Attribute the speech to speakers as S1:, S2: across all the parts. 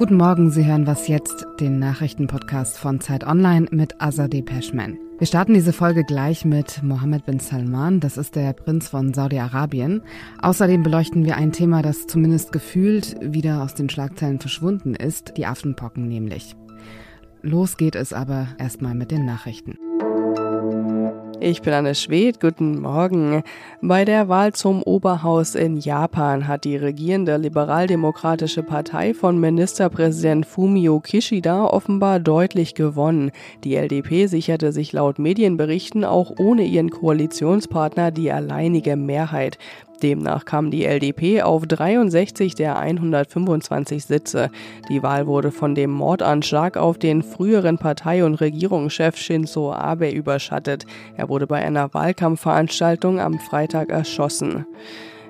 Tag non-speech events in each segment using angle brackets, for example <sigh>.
S1: Guten Morgen, Sie hören was jetzt, den Nachrichtenpodcast von Zeit Online mit Azadeh Peschman. Wir starten diese Folge gleich mit Mohammed bin Salman, das ist der Prinz von Saudi-Arabien. Außerdem beleuchten wir ein Thema, das zumindest gefühlt wieder aus den Schlagzeilen verschwunden ist, die Affenpocken nämlich. Los geht es aber erstmal mit den Nachrichten.
S2: Ich bin Anne Schwedt, guten Morgen. Bei der Wahl zum Oberhaus in Japan hat die regierende liberaldemokratische Partei von Ministerpräsident Fumio Kishida offenbar deutlich gewonnen. Die LDP sicherte sich laut Medienberichten auch ohne ihren Koalitionspartner die alleinige Mehrheit. Demnach kam die LDP auf 63 der 125 Sitze. Die Wahl wurde von dem Mordanschlag auf den früheren Partei- und Regierungschef Shinzo Abe überschattet. Er wurde bei einer Wahlkampfveranstaltung am Freitag erschossen.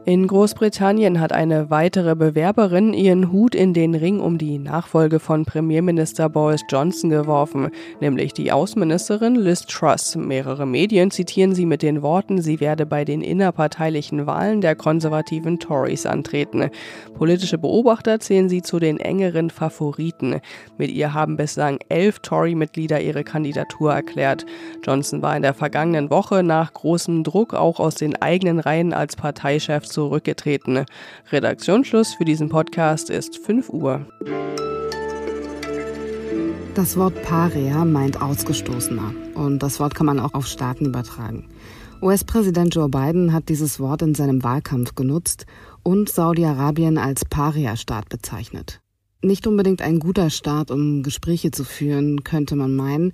S2: In Großbritannien hat eine weitere Bewerberin ihren Hut in den Ring um die Nachfolge von Premierminister Boris Johnson geworfen, nämlich die Außenministerin Liz Truss. Mehrere Medien zitieren sie mit den Worten, sie werde bei den innerparteilichen Wahlen der konservativen Tories antreten. Politische Beobachter zählen sie zu den engeren Favoriten. Mit ihr haben bislang elf Tory-Mitglieder ihre Kandidatur erklärt. Johnson war in der vergangenen Woche nach großem Druck auch aus den eigenen Reihen als Parteichef zurückgetreten. Redaktionsschluss für diesen Podcast ist 5 Uhr.
S1: Das Wort Paria meint Ausgestoßener und das Wort kann man auch auf Staaten übertragen. US-Präsident Joe Biden hat dieses Wort in seinem Wahlkampf genutzt und Saudi-Arabien als Paria-Staat bezeichnet. Nicht unbedingt ein guter Start, um Gespräche zu führen, könnte man meinen,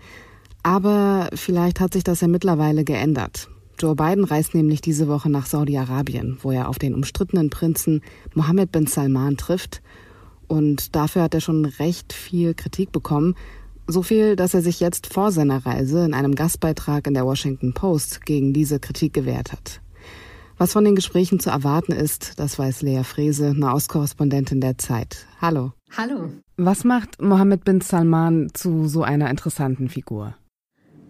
S1: aber vielleicht hat sich das ja mittlerweile geändert. Joe Biden reist nämlich diese Woche nach Saudi-Arabien, wo er auf den umstrittenen Prinzen Mohammed bin Salman trifft. Und dafür hat er schon recht viel Kritik bekommen. So viel, dass er sich jetzt vor seiner Reise in einem Gastbeitrag in der Washington Post gegen diese Kritik gewehrt hat. Was von den Gesprächen zu erwarten ist, das weiß Lea Frese, Nahostkorrespondentin der Zeit. Hallo.
S3: Hallo.
S1: Was macht Mohammed bin Salman zu so einer interessanten Figur?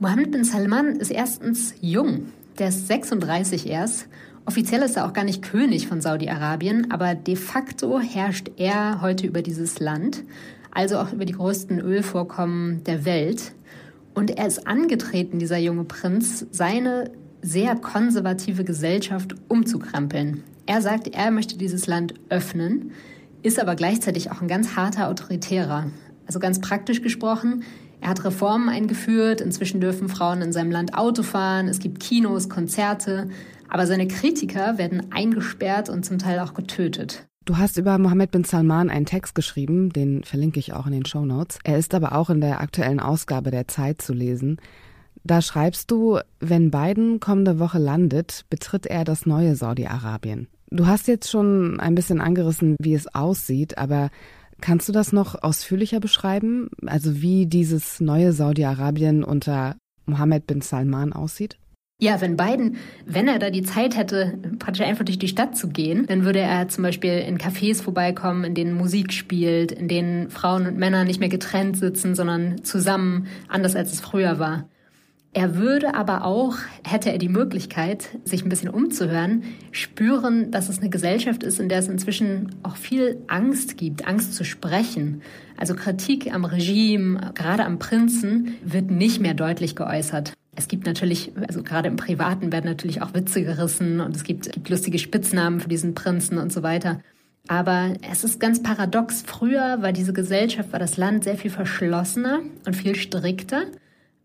S3: Mohammed bin Salman ist erstens jung. Der ist 36 erst. Offiziell ist er auch gar nicht König von Saudi-Arabien, aber de facto herrscht er heute über dieses Land, also auch über die größten Ölvorkommen der Welt. Und er ist angetreten, dieser junge Prinz, seine sehr konservative Gesellschaft umzukrempeln. Er sagt, er möchte dieses Land öffnen, ist aber gleichzeitig auch ein ganz harter Autoritärer. Also ganz praktisch gesprochen, er hat Reformen eingeführt. Inzwischen dürfen Frauen in seinem Land Auto fahren. Es gibt Kinos, Konzerte. Aber seine Kritiker werden eingesperrt und zum Teil auch getötet.
S1: Du hast über Mohammed bin Salman einen Text geschrieben, den verlinke ich auch in den Show Notes. Er ist aber auch in der aktuellen Ausgabe der Zeit zu lesen. Da schreibst du, wenn Biden kommende Woche landet, betritt er das neue Saudi-Arabien. Du hast jetzt schon ein bisschen angerissen, wie es aussieht, aber Kannst du das noch ausführlicher beschreiben? Also wie dieses neue Saudi-Arabien unter Mohammed bin Salman aussieht?
S3: Ja, wenn Biden, wenn er da die Zeit hätte, praktisch einfach durch die Stadt zu gehen, dann würde er zum Beispiel in Cafés vorbeikommen, in denen Musik spielt, in denen Frauen und Männer nicht mehr getrennt sitzen, sondern zusammen, anders als es früher war. Er würde aber auch, hätte er die Möglichkeit, sich ein bisschen umzuhören, spüren, dass es eine Gesellschaft ist, in der es inzwischen auch viel Angst gibt, Angst zu sprechen. Also Kritik am Regime, gerade am Prinzen, wird nicht mehr deutlich geäußert. Es gibt natürlich, also gerade im Privaten werden natürlich auch Witze gerissen und es gibt, gibt lustige Spitznamen für diesen Prinzen und so weiter. Aber es ist ganz paradox. Früher war diese Gesellschaft, war das Land sehr viel verschlossener und viel strikter.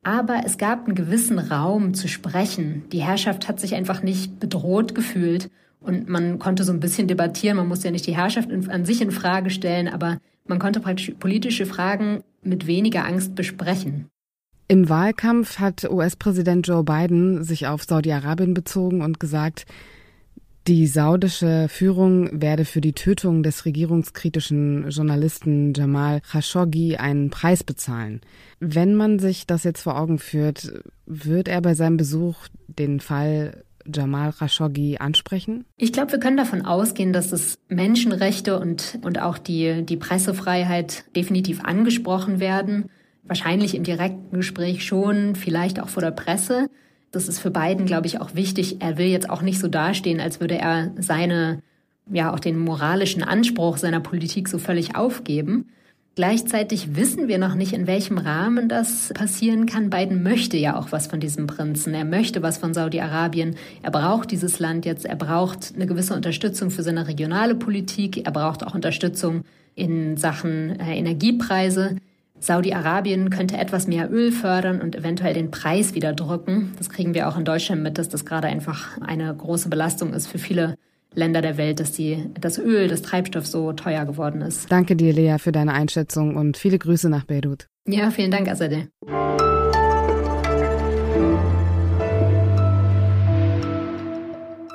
S3: Aber es gab einen gewissen Raum zu sprechen. Die Herrschaft hat sich einfach nicht bedroht gefühlt und man konnte so ein bisschen debattieren. Man musste ja nicht die Herrschaft an sich in Frage stellen, aber man konnte praktisch politische Fragen mit weniger Angst besprechen.
S1: Im Wahlkampf hat US-Präsident Joe Biden sich auf Saudi-Arabien bezogen und gesagt, die saudische Führung werde für die Tötung des regierungskritischen Journalisten Jamal Khashoggi einen Preis bezahlen. Wenn man sich das jetzt vor Augen führt, wird er bei seinem Besuch den Fall Jamal Khashoggi ansprechen?
S3: Ich glaube, wir können davon ausgehen, dass es Menschenrechte und, und auch die, die Pressefreiheit definitiv angesprochen werden. Wahrscheinlich im direkten Gespräch schon, vielleicht auch vor der Presse. Das ist für beiden, glaube ich, auch wichtig. Er will jetzt auch nicht so dastehen, als würde er seine, ja, auch den moralischen Anspruch seiner Politik so völlig aufgeben. Gleichzeitig wissen wir noch nicht, in welchem Rahmen das passieren kann. Biden möchte ja auch was von diesem Prinzen. Er möchte was von Saudi-Arabien. Er braucht dieses Land jetzt. Er braucht eine gewisse Unterstützung für seine regionale Politik. Er braucht auch Unterstützung in Sachen äh, Energiepreise. Saudi-Arabien könnte etwas mehr Öl fördern und eventuell den Preis wieder drücken. Das kriegen wir auch in Deutschland mit, dass das gerade einfach eine große Belastung ist für viele Länder der Welt, dass die, das Öl, das Treibstoff so teuer geworden ist.
S1: Danke dir, Lea, für deine Einschätzung und viele Grüße nach Beirut.
S3: Ja, vielen Dank, Azadeh.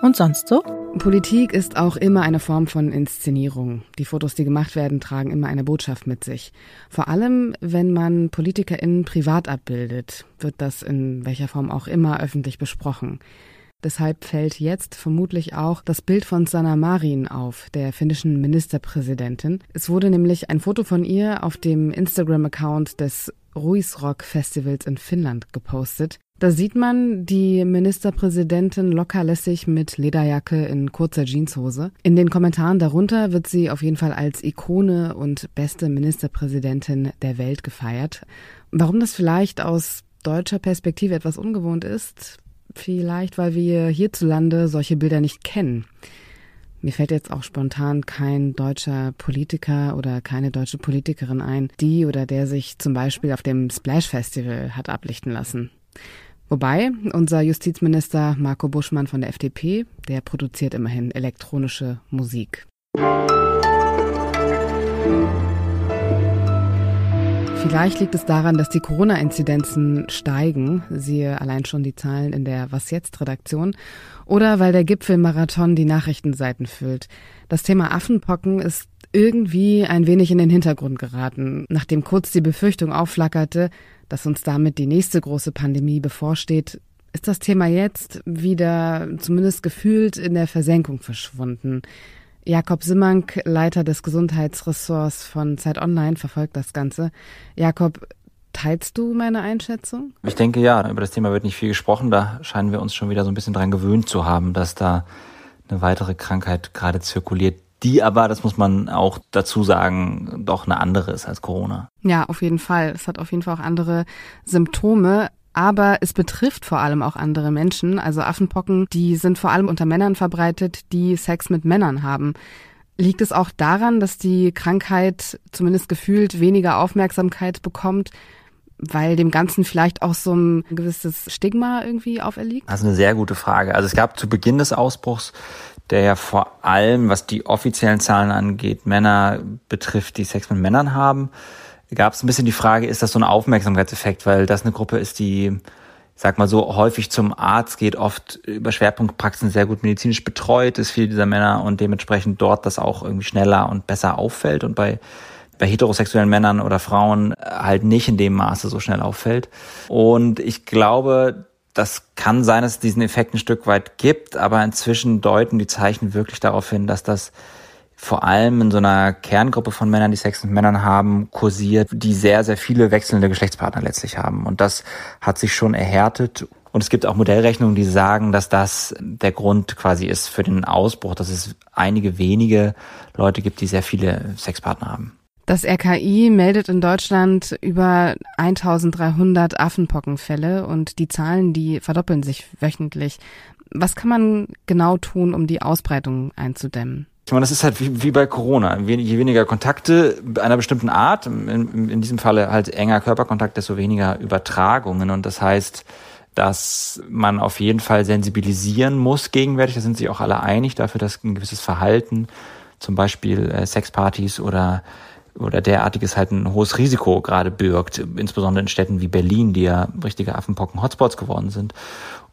S2: Und sonst so?
S1: Politik ist auch immer eine Form von Inszenierung. Die Fotos, die gemacht werden, tragen immer eine Botschaft mit sich. Vor allem, wenn man PolitikerInnen privat abbildet, wird das in welcher Form auch immer öffentlich besprochen. Deshalb fällt jetzt vermutlich auch das Bild von Sanna Marin auf, der finnischen Ministerpräsidentin. Es wurde nämlich ein Foto von ihr auf dem Instagram-Account des Ruisrock Festivals in Finnland gepostet. Da sieht man die Ministerpräsidentin lockerlässig mit Lederjacke in kurzer Jeanshose. In den Kommentaren darunter wird sie auf jeden Fall als Ikone und beste Ministerpräsidentin der Welt gefeiert. Warum das vielleicht aus deutscher Perspektive etwas ungewohnt ist, Vielleicht, weil wir hierzulande solche Bilder nicht kennen. Mir fällt jetzt auch spontan kein deutscher Politiker oder keine deutsche Politikerin ein, die oder der sich zum Beispiel auf dem Splash Festival hat ablichten lassen. Wobei unser Justizminister Marco Buschmann von der FDP, der produziert immerhin elektronische Musik. Vielleicht liegt es daran, dass die Corona-Inzidenzen steigen, siehe allein schon die Zahlen in der Was jetzt Redaktion, oder weil der Gipfelmarathon die Nachrichtenseiten füllt. Das Thema Affenpocken ist irgendwie ein wenig in den Hintergrund geraten, nachdem kurz die Befürchtung aufflackerte, dass uns damit die nächste große Pandemie bevorsteht, ist das Thema jetzt wieder zumindest gefühlt in der Versenkung verschwunden. Jakob Simmank, Leiter des Gesundheitsressorts von Zeit Online, verfolgt das Ganze. Jakob, teilst du meine Einschätzung?
S4: Ich denke ja, über das Thema wird nicht viel gesprochen. Da scheinen wir uns schon wieder so ein bisschen dran gewöhnt zu haben, dass da eine weitere Krankheit gerade zirkuliert, die aber, das muss man auch dazu sagen, doch eine andere ist als Corona.
S1: Ja, auf jeden Fall. Es hat auf jeden Fall auch andere Symptome aber es betrifft vor allem auch andere Menschen. Also Affenpocken, die sind vor allem unter Männern verbreitet, die Sex mit Männern haben. Liegt es auch daran, dass die Krankheit zumindest gefühlt weniger Aufmerksamkeit bekommt, weil dem Ganzen vielleicht auch so ein gewisses Stigma irgendwie auferliegt?
S4: Das ist eine sehr gute Frage. Also es gab zu Beginn des Ausbruchs, der ja vor allem, was die offiziellen Zahlen angeht, Männer betrifft, die Sex mit Männern haben gab es ein bisschen die Frage, ist das so ein Aufmerksamkeitseffekt, weil das eine Gruppe ist, die, sag mal so, häufig zum Arzt geht, oft über Schwerpunktpraxen sehr gut medizinisch betreut ist, viele dieser Männer und dementsprechend dort das auch irgendwie schneller und besser auffällt und bei bei heterosexuellen Männern oder Frauen halt nicht in dem Maße so schnell auffällt. Und ich glaube, das kann sein, dass es diesen Effekt ein Stück weit gibt, aber inzwischen deuten die Zeichen wirklich darauf hin, dass das vor allem in so einer Kerngruppe von Männern, die Sex mit Männern haben, kursiert, die sehr, sehr viele wechselnde Geschlechtspartner letztlich haben. Und das hat sich schon erhärtet. Und es gibt auch Modellrechnungen, die sagen, dass das der Grund quasi ist für den Ausbruch, dass es einige wenige Leute gibt, die sehr viele Sexpartner haben.
S1: Das RKI meldet in Deutschland über 1300 Affenpockenfälle und die Zahlen, die verdoppeln sich wöchentlich. Was kann man genau tun, um die Ausbreitung einzudämmen?
S4: Ich meine, das ist halt wie, wie bei Corona. Je weniger Kontakte einer bestimmten Art, in, in diesem Falle halt enger Körperkontakt, desto weniger Übertragungen. Und das heißt, dass man auf jeden Fall sensibilisieren muss gegenwärtig. Da sind sich auch alle einig dafür, dass ein gewisses Verhalten, zum Beispiel äh, Sexpartys oder oder derartiges halt ein hohes Risiko gerade birgt, insbesondere in Städten wie Berlin, die ja richtige Affenpocken-Hotspots geworden sind.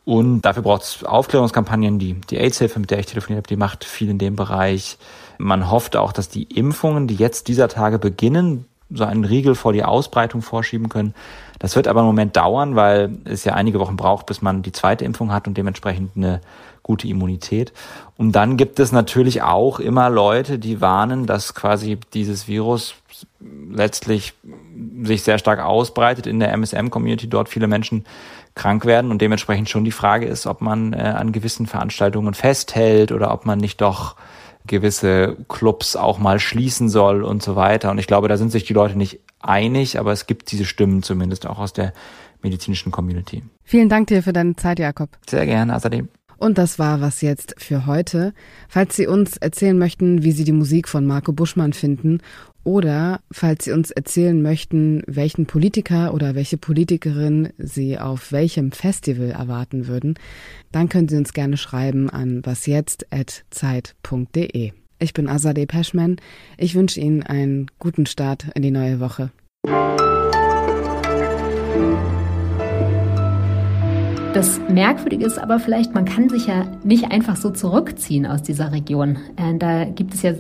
S4: Und dafür braucht es Aufklärungskampagnen. Die, die AIDS-Hilfe, mit der ich telefoniert habe, die macht viel in dem Bereich. Man hofft auch, dass die Impfungen, die jetzt dieser Tage beginnen, so einen Riegel vor die Ausbreitung vorschieben können. Das wird aber im Moment dauern, weil es ja einige Wochen braucht, bis man die zweite Impfung hat und dementsprechend eine gute Immunität. Und dann gibt es natürlich auch immer Leute, die warnen, dass quasi dieses Virus letztlich sich sehr stark ausbreitet in der MSM-Community, dort viele Menschen krank werden und dementsprechend schon die Frage ist, ob man äh, an gewissen Veranstaltungen festhält oder ob man nicht doch gewisse Clubs auch mal schließen soll und so weiter. Und ich glaube, da sind sich die Leute nicht einig, aber es gibt diese Stimmen zumindest auch aus der medizinischen Community.
S1: Vielen Dank dir für deine Zeit, Jakob.
S4: Sehr gerne, außerdem.
S1: Und das war was jetzt für heute. Falls Sie uns erzählen möchten, wie Sie die Musik von Marco Buschmann finden oder falls Sie uns erzählen möchten, welchen Politiker oder welche Politikerin Sie auf welchem Festival erwarten würden, dann können Sie uns gerne schreiben an wasjetzt.zeit.de. Ich bin Azadeh Peschman. Ich wünsche Ihnen einen guten Start in die neue Woche.
S3: Das Merkwürdige ist aber vielleicht, man kann sich ja nicht einfach so zurückziehen aus dieser Region. Äh, da gibt es ja.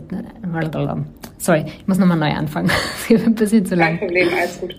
S3: Sorry, ich muss nochmal neu anfangen. <laughs> Das geht ein bisschen zu lang.
S5: Kein Problem, alles gut.